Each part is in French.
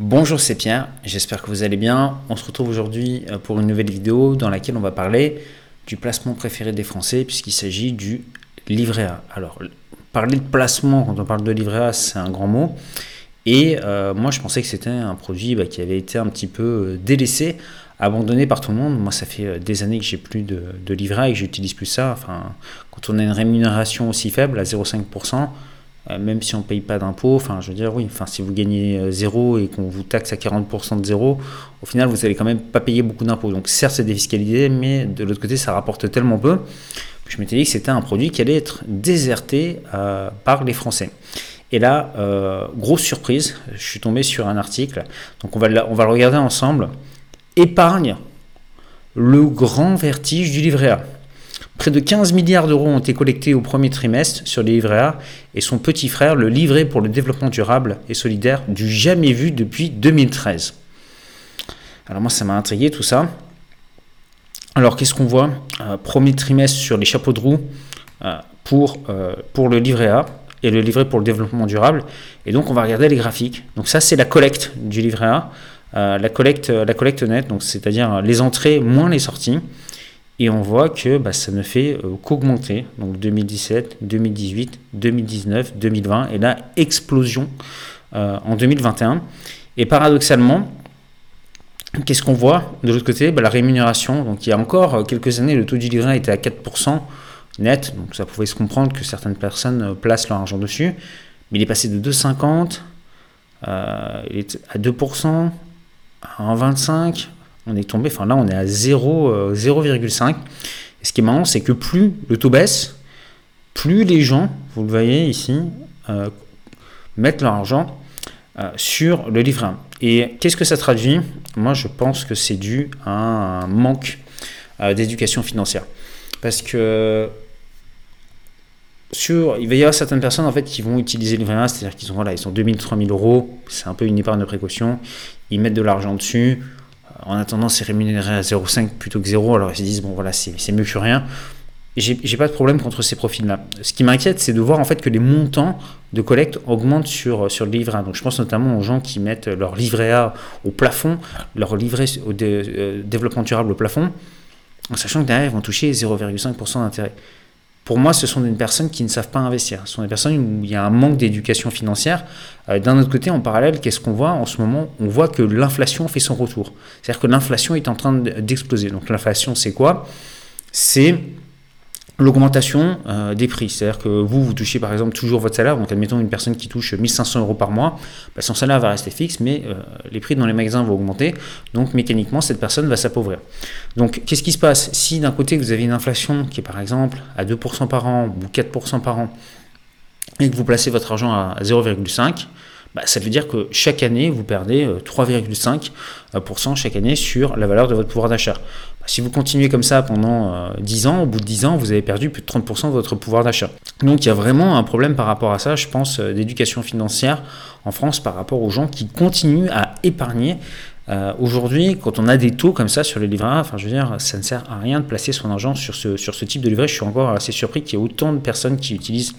Bonjour, c'est Pierre, j'espère que vous allez bien. On se retrouve aujourd'hui euh, pour une nouvelle vidéo dans laquelle on va parler du placement préféré des Français puisqu'il s'agit du livret A. Alors, parler de placement quand on parle de livret A, c'est un grand mot. Et euh, moi, je pensais que c'était un produit bah, qui avait été un petit peu euh, délaissé, abandonné par tout le monde. Moi, ça fait des années que j'ai plus de, de livret A et que j'utilise plus ça. Enfin, quand on a une rémunération aussi faible, à 0,5%, euh, même si on ne paye pas d'impôts, enfin je veux dire oui, si vous gagnez euh, zéro et qu'on vous taxe à 40% de zéro, au final vous n'allez quand même pas payer beaucoup d'impôts. Donc certes c'est défiscalisé, mais de l'autre côté ça rapporte tellement peu je m'étais dit que c'était un produit qui allait être déserté euh, par les Français. Et là, grosse surprise, je suis tombé sur un article, donc on va, on va le regarder ensemble. Épargne, le grand vertige du livret A. Près de 15 milliards d'euros ont été collectés au premier trimestre sur les livrets A et son petit frère, le livret pour le développement durable et solidaire, du jamais vu depuis 2013. Alors moi, ça m'a intrigué tout ça. Alors qu'est-ce qu'on voit euh, Premier trimestre sur les chapeaux de roue euh, pour, euh, pour le livret A et le livret pour le développement durable? Et donc on va regarder les graphiques. Donc ça c'est la collecte du livret A, la, collecte, la collecte nette, c'est-à-dire les entrées moins les sorties. Et on voit que bah, ça ne fait euh, qu'augmenter. Donc 2017, 2018, 2019, 2020, et là, explosion euh, en 2021. Et paradoxalement, qu'est-ce qu'on voit de l'autre côté? Bah, La rémunération. Donc il y a encore euh, quelques années, le taux du livret était à 4% net. Donc ça pouvait se comprendre que certaines personnes placent leur argent dessus. Mais il est passé de 2,50 à 2%, à 1,25, on est tombé, enfin là on est à 0,5. Euh, Et ce qui est marrant, c'est que plus le taux baisse, plus les gens, vous le voyez ici, euh, mettent leur argent euh, sur le livret Et qu'est-ce que ça traduit? Moi je pense que c'est dû à un manque d'éducation financière. Parce que sur, il va y avoir certaines personnes en fait qui vont utiliser le livret A, c'est-à-dire qu'ils ont voilà, ils sont 2000, 3000 euros, c'est un peu une épargne de précaution, ils mettent de l'argent dessus, en attendant, c'est rémunéré à 0,5 plutôt que 0. Alors ils se disent, bon voilà, c'est mieux que rien. J'ai pas de problème contre ces profils-là. Ce qui m'inquiète, c'est de voir en fait que les montants de collecte augmentent sur, sur le livret A. Donc je pense notamment aux gens qui mettent leur livret A au plafond, leur livret au euh, développement durable au plafond, en sachant que derrière, ils vont toucher 0,5% d'intérêt pour moi, ce sont des personnes qui ne savent pas investir. Ce sont des personnes où il y a un manque d'éducation financière. Euh, d'un autre côté, en parallèle, qu'est-ce qu'on voit en ce moment? On voit que l'inflation fait son retour. C'est-à-dire que l'inflation est en train d'exploser. Donc l'inflation, c'est quoi? C'est l'augmentation euh, des prix. C'est-à-dire que vous, vous touchez par exemple toujours votre salaire. Donc, admettons une personne qui touche 1500 euros par mois, bah, son salaire va rester fixe, mais euh, les prix dans les magasins vont augmenter. Donc, mécaniquement, cette personne va s'appauvrir. Donc, qu'est-ce qui se passe Si d'un côté, vous avez une inflation qui est par exemple à 2% par an ou 4% par an, et que vous placez votre argent à 0,5, bah, ça veut dire que chaque année, vous perdez 3,5% euh, chaque année sur la valeur de votre pouvoir d'achat. Si vous continuez comme ça pendant 10 euh, ans, au bout de 10 ans, vous avez perdu plus de 30% de votre pouvoir d'achat. Donc il y a vraiment un problème par rapport à ça, je pense, euh, d'éducation financière en France par rapport aux gens qui continuent à épargner. Aujourd'hui, quand on a des taux comme ça sur les livrets, enfin je veux dire, ça ne sert à rien de placer son argent sur ce, sur ce type de livret. Je suis encore assez surpris qu'il y ait autant de personnes qui utilisent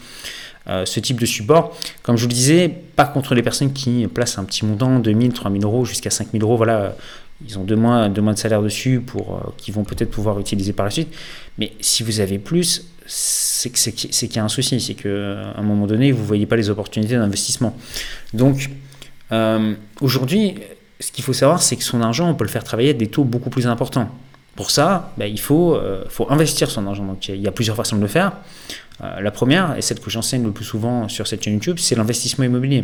euh, ce type de support. Comme je vous le disais, pas contre les personnes qui placent un petit montant, 2000, 3000 euros jusqu'à 5000 euros, voilà, ils ont deux mois, de salaire dessus pour euh, qu'ils vont peut-être pouvoir utiliser par la suite. Mais si vous avez plus, c'est qu'il y a un souci, c'est qu'à un moment donné, vous ne voyez pas les opportunités d'investissement. Donc, euh, aujourd'hui, ce qu'il faut savoir, c'est que son argent, on peut le faire travailler à des taux beaucoup plus importants. Pour ça, bah, il faut, faut investir son argent. Donc, il y a plusieurs façons de le faire. Euh, la première, et celle que j'enseigne le plus souvent sur cette chaîne YouTube, c'est l'investissement immobilier.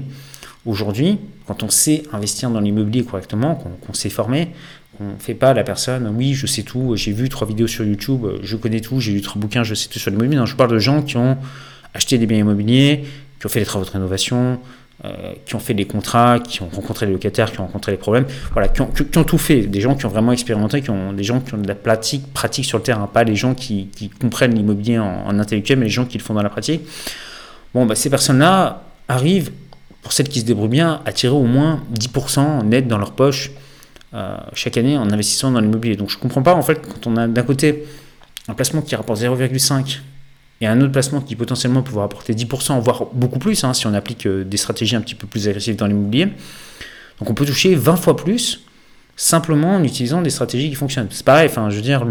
Aujourd'hui, quand on sait investir dans l'immobilier correctement, qu'on sait former, qu'on ne fait pas la personne, oui, je sais tout, j'ai vu trois vidéos sur YouTube, je connais tout, j'ai lu trois bouquins, je sais tout sur l'immobilier. Non, je parle de gens qui ont acheté des biens immobiliers, qui ont fait des travaux de rénovation, euh, qui ont fait des contrats, qui ont rencontré les locataires, qui ont rencontré les problèmes, voilà, qui ont, tout fait, des gens qui ont vraiment expérimenté, qui ont, des gens qui ont de la pratique, sur le terrain, pas les gens qui, comprennent l'immobilier en, intellectuel, mais les gens qui le font dans la pratique. Bon, bah, ces personnes-là arrivent, pour celles qui se débrouillent bien, à tirer au moins 10% net dans leur poche euh, chaque année en investissant dans l'immobilier. Donc je ne comprends pas, en fait, quand on a d'un côté un placement qui rapporte 0,5 et un autre placement qui potentiellement pourra apporter 10%, voire beaucoup plus, hein, si on applique euh, des stratégies un petit peu plus agressives dans l'immobilier. Donc on peut toucher 20 fois plus simplement en utilisant des stratégies qui fonctionnent. C'est pareil, enfin, je veux dire,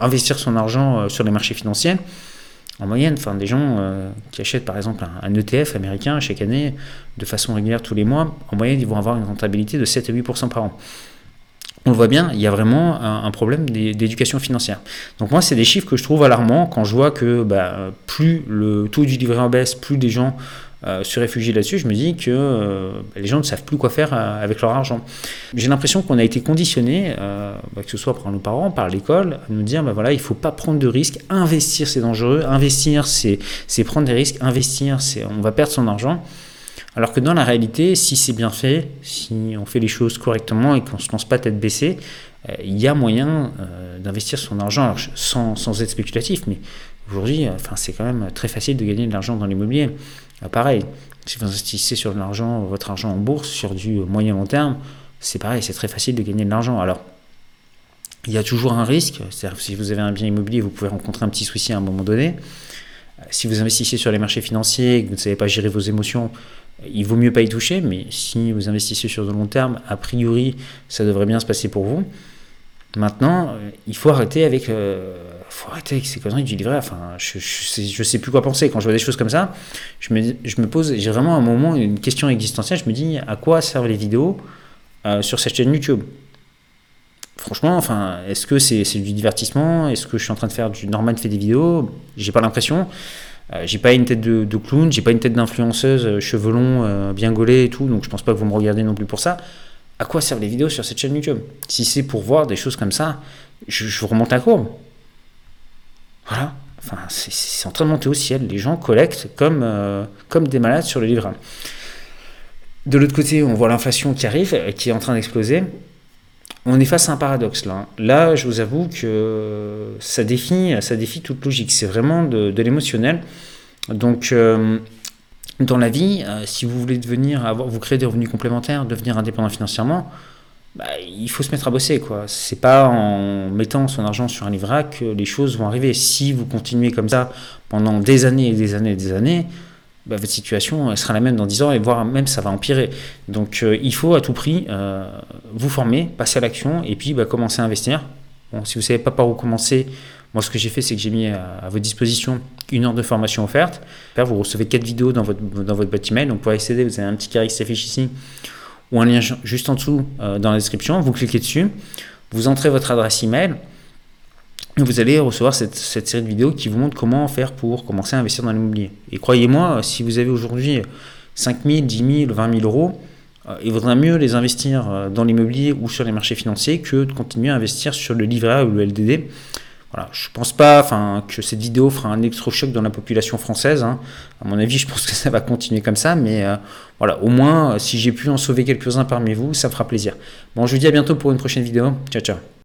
investir son argent euh, sur les marchés financiers, en moyenne, enfin, des gens euh, qui achètent par exemple un, ETF américain chaque année de façon régulière tous les mois, en moyenne, ils vont avoir une rentabilité de 7 à 8% par an. On le voit bien, il y a vraiment un, problème d'éducation financière. Donc moi, c'est des chiffres que je trouve alarmants quand je vois que bah, plus le taux du livret en baisse, plus des gens euh, se réfugier là-dessus, je me dis que euh, les gens ne savent plus quoi faire euh, avec leur argent. J'ai l'impression qu'on a été conditionné, bah, que ce soit par nos parents, par l'école, à nous dire bah, voilà, il ne faut pas prendre de risques, investir c'est dangereux, investir c'est prendre des risques, investir c'est on va perdre son argent. Alors que dans la réalité, si c'est bien fait, si on fait les choses correctement et qu'on ne se lance pas tête baissée, il y a moyen d'investir son argent, sans, sans, être spéculatif, mais aujourd'hui, enfin, c'est quand même très facile de gagner de l'argent dans l'immobilier. Pareil, si vous investissez sur l'argent, votre argent en bourse, sur du moyen long terme, c'est pareil, c'est très facile de gagner de l'argent. Alors, il y a toujours un risque, c'est-à-dire si vous avez un bien immobilier, vous pouvez rencontrer un petit souci à un moment donné. Euh, si vous investissez sur les marchés financiers et que vous ne savez pas gérer vos émotions, il vaut mieux pas y toucher, mais si vous investissez sur de long terme, a priori, ça devrait bien se passer pour vous. Maintenant, euh, il faut arrêter avec, euh, faut arrêter avec ces conneries du livret. Enfin, je, je, sais, plus quoi penser. Quand je vois des choses comme ça, je me, pose, j'ai vraiment un moment une question existentielle. Je me dis, à quoi servent les vidéos euh, sur cette chaîne YouTube? Franchement, enfin, est-ce que c'est du divertissement? Est-ce que je suis en train de faire du normal fait des vidéos? J'ai pas l'impression. J'ai pas une tête de, clown, j'ai pas une tête d'influenceuse, cheveux longs, bien gaulé et tout, donc je pense pas que vous me regardez non plus pour ça à quoi servent les vidéos sur cette chaîne YouTube? Si c'est pour voir des choses comme ça, je, remonte à courbe. Voilà. Enfin, c'est en train de monter au ciel. Les gens collectent comme, euh, comme des malades sur le livre. De l'autre côté, on voit l'inflation qui arrive, qui est en train d'exploser. On est face à un paradoxe là. Là, je vous avoue que ça défie, ça défie toute logique. C'est vraiment de, l'émotionnel. Donc, euh, dans la vie, euh, si vous voulez devenir, vous créer des revenus complémentaires, devenir indépendant financièrement, bah, il faut se mettre à bosser. quoi. C'est pas en mettant son argent sur un livret que les choses vont arriver. Si vous continuez comme ça pendant des années et des années et des années, bah, votre situation elle sera la même dans 10 ans et voire même ça va empirer. Donc euh, il faut à tout prix euh, vous former, passer à l'action et puis bah, commencer à investir. Bon, si vous ne savez pas par où commencer, moi, ce que j'ai fait, c'est que j'ai mis à, votre disposition une heure de formation offerte. Vous recevez quatre vidéos dans votre, dans votre boîte email. Donc, pour accéder, vous avez un petit carré qui s'affiche ici ou un lien juste en dessous euh, dans la description. Vous cliquez dessus, vous entrez votre adresse email vous allez recevoir cette, série de vidéos qui vous montre comment faire pour commencer à investir dans l'immobilier. Et croyez-moi, si vous avez aujourd'hui 5 000, 10 000, 20 000 euros, euh, il vaudrait mieux les investir euh, dans l'immobilier ou sur les marchés financiers que de continuer à investir sur le livret A ou le LDD. Voilà, je pense pas que cette vidéo fera un électrochoc dans la population française. Hein. À mon avis, je pense que ça va continuer comme ça. Mais euh, voilà, au moins, si j'ai pu en sauver quelques-uns parmi vous, ça fera plaisir. Bon, je vous dis à bientôt pour une prochaine vidéo. Ciao, ciao.